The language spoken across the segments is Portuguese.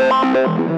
Música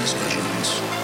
These visions.